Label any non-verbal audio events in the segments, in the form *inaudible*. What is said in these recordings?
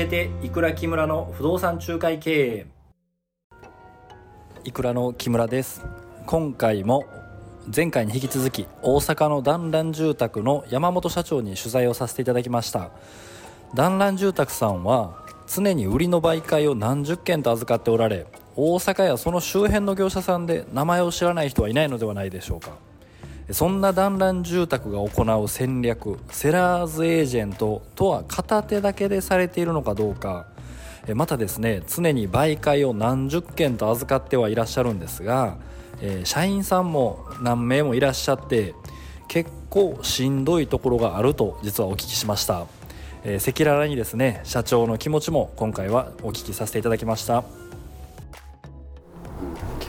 えていくら木村の不動産仲介経営。いくらの木村です。今回も前回に引き続き大阪の団らん住宅の山本社長に取材をさせていただきました。団らん住宅さんは常に売りの媒介を何十件と預かっておられ大阪やその周辺の業者さんで名前を知らない人はいないのではないでしょうか。そんな団らん住宅が行う戦略セラーズエージェントとは片手だけでされているのかどうか。またですね常に媒介を何十件と預かってはいらっしゃるんですが社員さんも何名もいらっしゃって結構しんどいところがあると実はお聞きしました。赤裸々にですね社長の気持ちも今回はお聞きさせていただきました。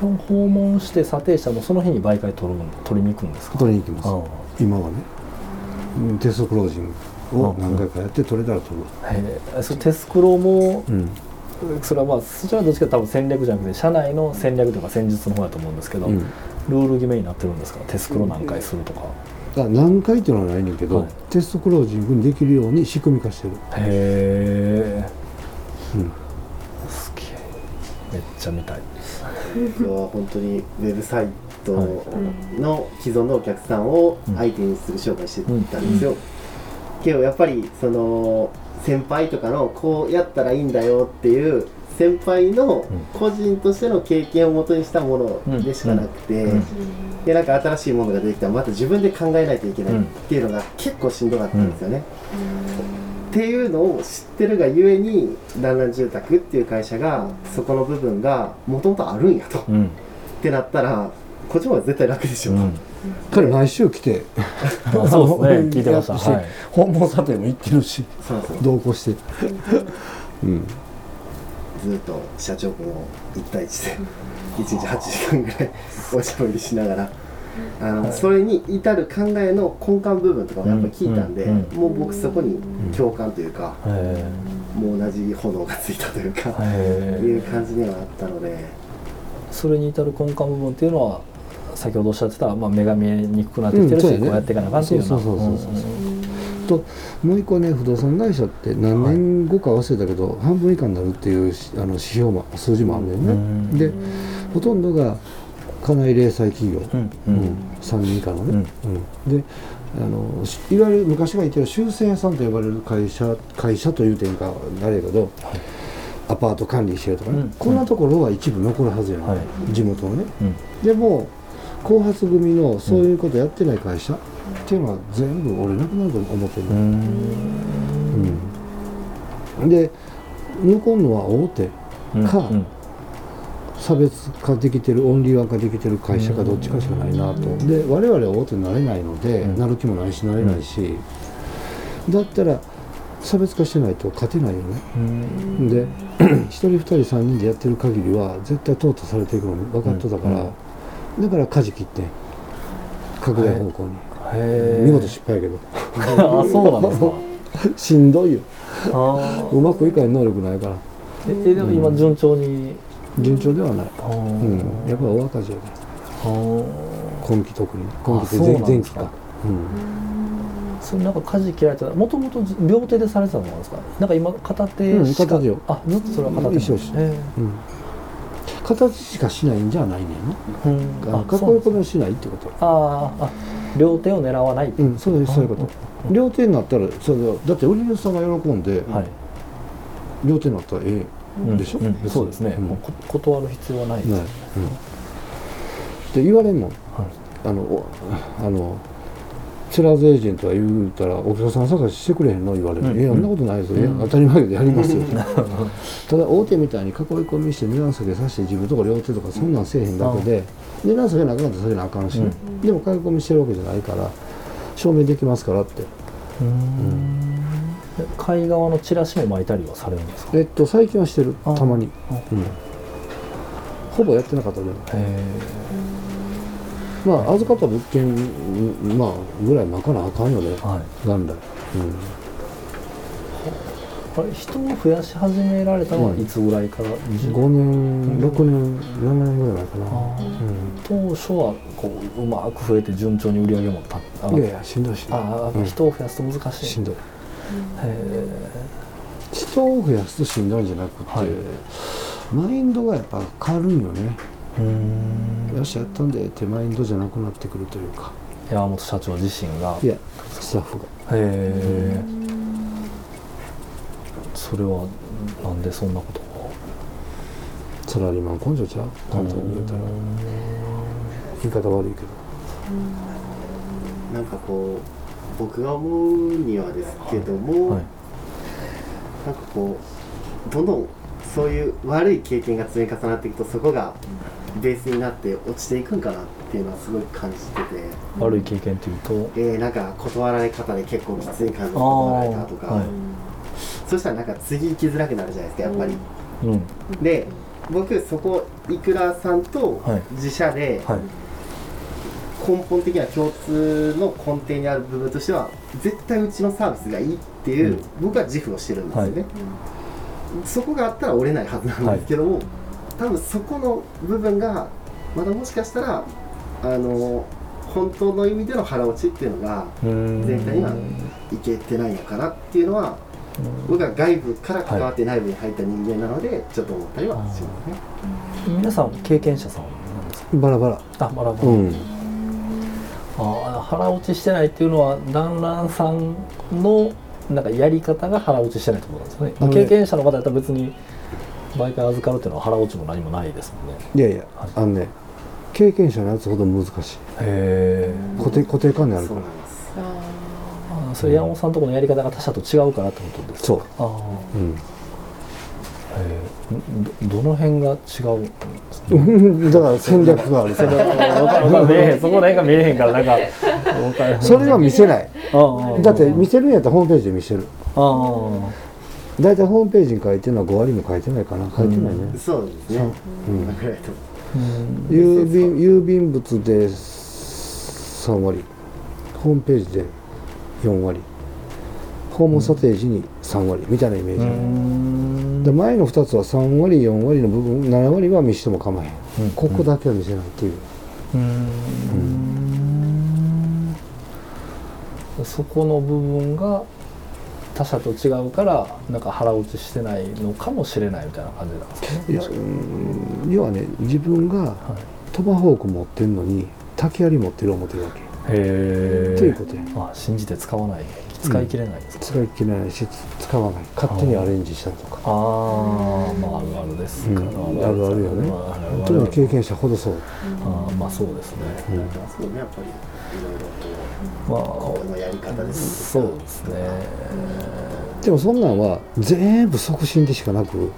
本訪問して査定者もその日に媒介取る取りに行くんですか？取りに行きます。今はね。テストクロージングを何回かやって取れたら取る。へえ。そテスクロも、うん、それはまあそちらはどっちか多分戦略じゃなくて社内の戦略とか戦術の方だと思うんですけど、うん、ルール決めになってるんですか？テスクロ何回するとか、何回っていうのはないねんけど、はい、テストクロージングにできるように仕組み化してる。へえ、うん、めっちゃ見たい。本当にウェブサイトの既存のお客さんを相手にする商売してたんですよ、けどやっぱりその先輩とかのこうやったらいいんだよっていう先輩の個人としての経験をもとにしたものでしかなくて、でなんか新しいものが出てきたらまた自分で考えないといけないっていうのが結構しんどかったんですよね。っていうのを知ってるがゆえに団らん住宅っていう会社がそこの部分がもともとあるんやと、うん、ってなったらこっちも絶対楽でしょう、うん、彼毎週来て。そうですね。聞いてました、はい、訪問査定も行ってるし同行して、*laughs* うん、ずっと社長君を1対1で1日8時間ぐらいおしゃべりしながらあの、はい、それに至る考えの根幹部分とかもやっぱり聞いたんで、うんうん、もう僕そこに共感というか、うん、もう同じ炎がついたというか、い。う感じにはあったので。それに至る根幹部分っていうのは先ほどおっしゃってた、まあ、目が見えにくくなってきてるし、ね、こうやっていかなあかんっていうのともう一個ね不動産会社って何年後か忘れたけど、はい、半分以下になるっていうあの指標も数字もあるんだよね。でほとんどが家内零細企業、うんうん、3人以下のね、うん。であのいわゆる昔が言ってる修正屋さんと呼ばれる会社会社という点かあれやけど、はい、アパート管理してるとかね、うん、こんなところは一部残るはずやね、はい、地元のね、でも後発組のそういうことやってない会社っていうのは全部俺なくなると思ってるうん、で残るのは大手か、差別化できてるオンリーワン化できてる会社かどっちかしかないなと、で我々は大手になれないので、なる気もないしなれないし、だったら差別化してないと勝てないよね、で *clears throat* 1人2人3人でやってる限りは絶対淘汰されていくの分かっとだから、だから舵切って拡大方向に、見事失敗やけど。*laughs* あそうなんですか。*laughs* しんどいよ。うまくいかない能力ないから。えでも今順調に順調ではない、うん、やっぱり大赤字やね。今期特に。今期って前期か。それなんか舵切られた。もともと両手でされてたものですか？なんか今片手しか、うん、あずっとそれは片手一緒し、うん。形しかしないんじゃないねんの、うん、囲い込みをしないってこと。ああ両手を狙わない。うんそうそういうこと、両手になったらそれだって売り主さんが喜んで、はい、両手になったらええでしょ、うん。そうですね、もう断る必要はないです、ねうん、って言われんの、はい、あのあのセラーズエージェントは言うたらお客さん探ししてくれへんの？言われる、うん、いやそんなことないですよ、うん、当たり前でやりますよ。*laughs* ただ大手みたいに囲い込みして値段下げさせて自分とこ両手とかそんなんせえへんだけで、値段下げなあかんと下げなあかんし、うん、でも囲い込みしてるわけじゃないから証明できますからって。うん貝側のチラシも巻いたりはされるんですか？えっと最近はしてる。たまに、うん、ほぼやってなかったでもまあ預かった物件まあぐらい巻かなあかんよね、はい、元来、うん。あれ人を増やし始められたのはいつぐらいから、うん、5年6年7年ぐらいかな、うん、当初はこううまく増えて順調に売り上げもたいやいやしんどいしんどい、あ、うん、人を増やすと難しい。しんどい人を増やすとしんどいんじゃなくて、はい。マインドがやっぱ変わるんよね、うん。よしやったんでってマインドじゃなくなってくるというか。山本社長自身が。いやスタッフが。へえそれはなんでそんなことがサラリーマン根性ちゃう？簡単に言うたら。言い方悪いけど。なんかこう僕が思うにはですけども、はい。なんかこうどんどんそういう悪い経験が積み重なっていくとそこがベースになって落ちていくんかなっていうのはすごい感じてて、悪い経験というと？えー、なんか断られ方で結構きつい感じで断られたとか、はい。そしたらなんか次行きづらくなるじゃないですかやっぱり。うん。で僕そこいくらさんとはい。自社ではい根本的な共通の根底にある部分としては絶対うちのサービスがいいっていう、うん。僕は自負をしてるんですよね、はそこがあったら折れないはずなんですけども、多分そこの部分がまだもしかしたらあの本当の意味での腹落ちっていうのがうん。全体にはいけてないのかなっていうのは僕は外部から関わって内部に入った人間なのでちょっと思ったりはしますね。皆さん経験者さんなんですか？バラバラ。あバラバラ、うんああ腹落ちしてないっていうのは団らんさんのなんかやり方が腹落ちしてないってことなんですよね、経験者の方だったら別に毎回預かるっていうのは腹落ちも何もないですもんね。いやいやはい。あのね経験者のやつほど難しい。へえ固定固定観念あるから。そうなんですあそれ山本さんのところのやり方が他社と違うからってことですか？そう。ああうんどどの辺が違うだから戦略がある。か *laughs* そこら辺が見えへんからな。んかそれは見せない。だって見せるんやったらホームページで見せる。大体ホームページに書いてるのは5割も書いてないかな書いてないね、そうですね。う。ん。郵便郵便物で3割。ホームページで4割訪問査定時に3割みたいなイメージ、うん。で前の2つは3割4割の部分7割は見せても構わへん、うん。ここだけは見せないっていう、うん。そこの部分が他者と違うからなんか腹落ちしてないのかもしれないみたいな感じなんですかね。要はね自分がはいトマホーク持ってるのに竹槍持ってる思ってるわけ、へえということや。あ信じて使わない使い切れないですか、使い切れないし使わない。勝手にアレンジしたりとか。ああまああるあるですから、うん。あるあるよね。特に経験者ほどそう、あーまあそうですね、うん。そうねやっぱりいろいろまあとこのやり方です。そうですね。でもそんなんは全部促進でしかなくうん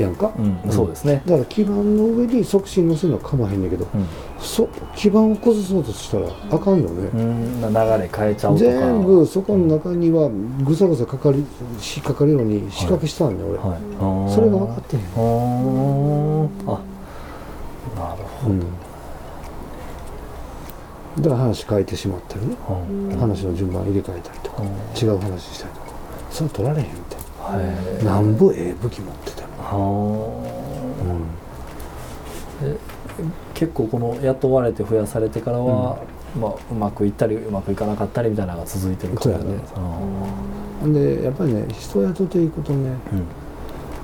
やんか、うん、うん、そうですね。だから基盤の上に促進乗せるのは構わへんねんけど、うん。そ基盤を崩そうとしたらあかんよね、うん、流れ変えちゃうとか。全部そこの中にはぐさぐさかかり引っかかるように仕掛けしたんだよ、俺、はい。あーそれが分かってへん、あなるほうん。だから話変えてしまったりね、ど、うん。話の順番入れ替えたりとか、うん。違う話したりとか。それは取られへんみたいはいななんぼええ武器持って結構この雇われて増やされてからは、まあ、うまくいったりうまくいかなかったりみたいなのが続いてる感じなんでやっぱりね人を雇っていくとねーうん。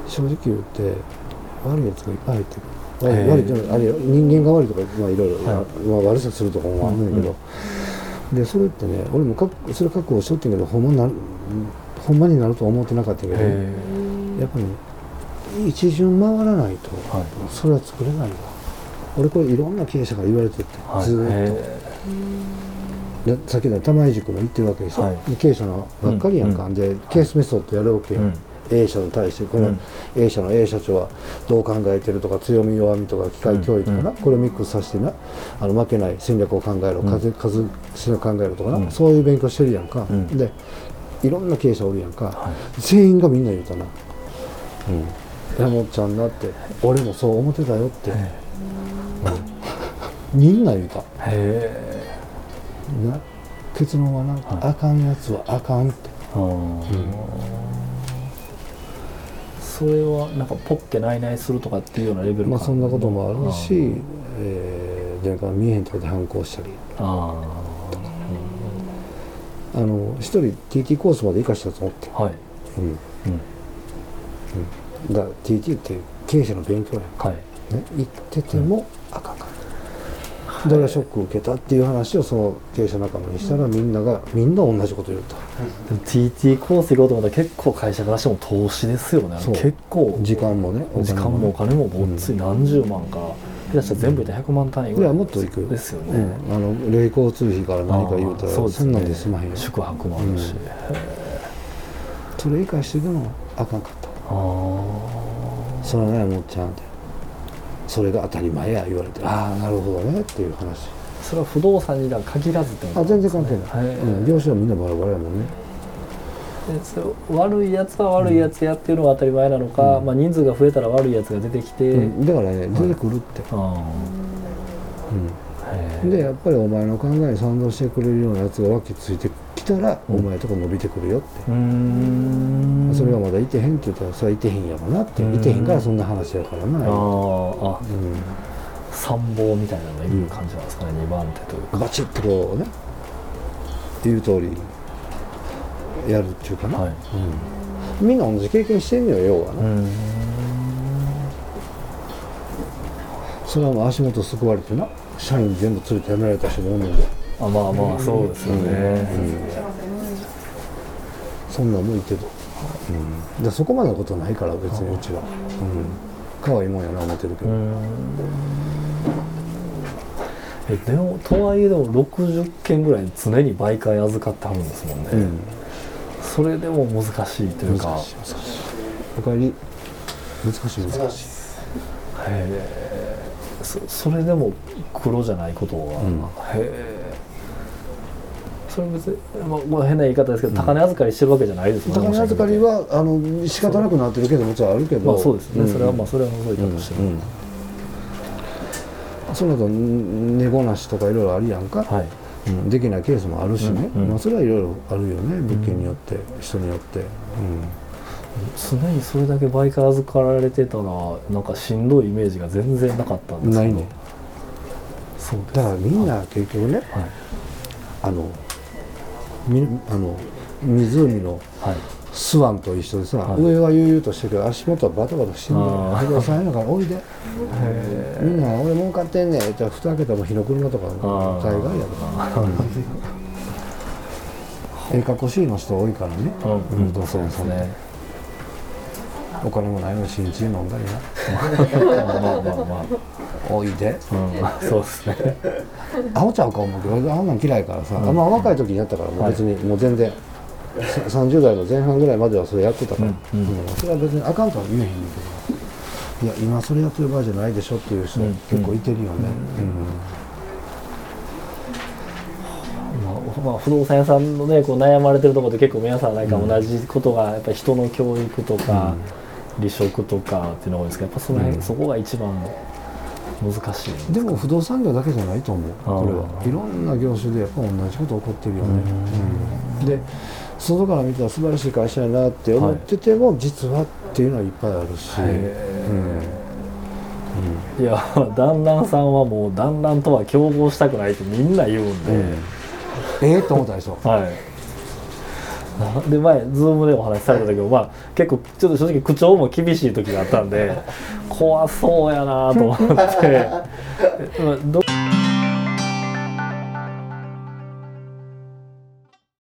正直言って悪いやつがいっぱい入ってくる。へえ。悪いあれよ人間が悪いとか、まあ、いろいろ、はまあ、悪さするとかもあるんだけど、でそれってね俺もかそれ覚悟しとってんけどほんまになるほんまになるとは思ってなかったけどやへっぱり、ね、一巡回らないと、はい。それは作れないわ。俺これいろんな経営者から言われてて、ーはい。ずーっと。へでさっきの玉井塾も言ってるわけでしょ、はい。で経営者のばっかりやんか、うんでケースメソッドやるわけよ、うん。A 社に対してこのうん。A 社の A 社長はどう考えてるとか強み弱みとか機械教育とかな、うん。これをミックスさせてな。あの負けない戦略を考えろ、うん。数数戦略を考えろとかな、うん。そういう勉強してるやんか、うん。でいろんな経営者おるやんか、は全員がみんな言うたな、うん、山本ちゃんなって俺もそう思ってたよって、へみんな言うた。へな結論はな、はい。あかんやつはあかんって。ー。あーそれはなんかポッケないないするとかっていうようなレベルまあかそんなこともあるし、えー、なんか見えへんとこで反抗したり。ああの一人 TT コースまで行かしたと思って、あはい。うん、うん、だ TT って経営者の勉強やん。か、はい。ね、行っててもあかんかった、だからショックを受けたっていう話をその経営者仲間にしたらみんながみんな同じこと言うとでも TT コース行こうと思ったら結構会社からしても投資ですよね。そう。結構。時間もねお時金間もお金もぼっつい何十万か。下手したら全部で100万単位ぐらいいやもっと行くよ。ですよね、うん、あの霊交通費から何か言うたらあーそうですそんなんで済まへんよ。宿泊もあるし、うん。それ以下してでもあかんかったそれはねもっちゃんってそれが当たり前や言われてああなるほどねっていう話。それは不動産には限らずってことあ全然関係ない、はい。うん、業種はみんなバラバラやもんね。でそれ悪いやつは悪いやつやっていうのが当たり前なのか、うん。まあ、人数が増えたら悪いやつが出てきて、うん、だからね出てくるって、あー。へうん、でやっぱりお前の考えに賛同してくれるようなやつが脇ついてきたら、うん。お前とこ伸びてくるよって、うーん。それがまだいてへんって言ったらそれはいてへんやろなって、うん。いてへんからそんな話やからな、あーあうん、参謀みたいなのがいる感じなんですかね、二番手というか。バチッとこうね。言う通りやるっていうかな、はい。うん、みんな同じ経験してんのよ要はな、うん。それはもう足元すくわれてな社員全部連れて辞められた人もおんねんで、あまあまあそうですよね、そんなんもいてる、うん、でそこまでのことないから別にうちは、うん、可愛いもんやな思ってるけど、うん。えでもとはいえでも60件ぐらい常に媒介預かってはるんですもんね、うん。それでも難しいというか。難しい。難しい。おかえり難しい。難しい。へえそそれでも黒じゃないことが、ん。へえそれ別に、まあ、まあ変な言い方ですけど、高値預かりしてるわけじゃないですもん高値預かりはあの仕方なくなってるけどもちろんあるけど。まあそうですね、ん。それはまあそれは除いたとしても、うん。その後寝ごなしとかいろいろあるやんか、はい。うん。できないケースもあるしね、うんうん。まあ、それはいろいろあるよね。物件によって、人によって、常にそれだけ媒介預かられてたらなんかしんどいイメージが全然なかったんですけど。ないね。そうだからみんな結局ねはい。あのみあの湖のはい。スワンと一緒でさ、はい。上は悠々としてるけど足元はバタバタしてんだよあー。不動産屋だからおいで。みんな俺儲かってんねんって蓋開けたら火の車とか大概やで。*laughs* ええかっこしいの人多いからね、うん。不動産屋さんって、ね。お金もないのに新地飲んだりなまあまあまあ。まおいで。あ、うん、*laughs* そうですね。*laughs* アホちゃうか思うけど俺あんなん嫌いからさ、あんま若い時にやったからもう別に、もう全然さ30代の前半ぐらいまではそれやってたから、うんうん。それは別にあかんとは言えへんねんけど。いや今それやってる場合じゃないでしょっていう人うん。結構いてるよね、まあまあ、不動産屋さんのねこう悩まれてるところで結構皆さんなんか同じことがやっぱり人の教育とか、離職とかっていうのが多いですけどやっぱその辺、うん。そこが一番難しい。うんでも不動産業だけじゃないと思う。これは。いろんな業種でやっぱ同じこと起こってるよね、うん。で外から見たら素晴らしい会社やなって思ってても、実はっていうのはいっぱいあるし、へい。や団らんさんはもう団らんとは競合したくないってみんな言うんで、うん。ええと思ったでしょ。はい。な *laughs* で前ズームでお話しされたけど、まあ、結構ちょっと正直口調も厳しい。時があったんで怖そうやなと思って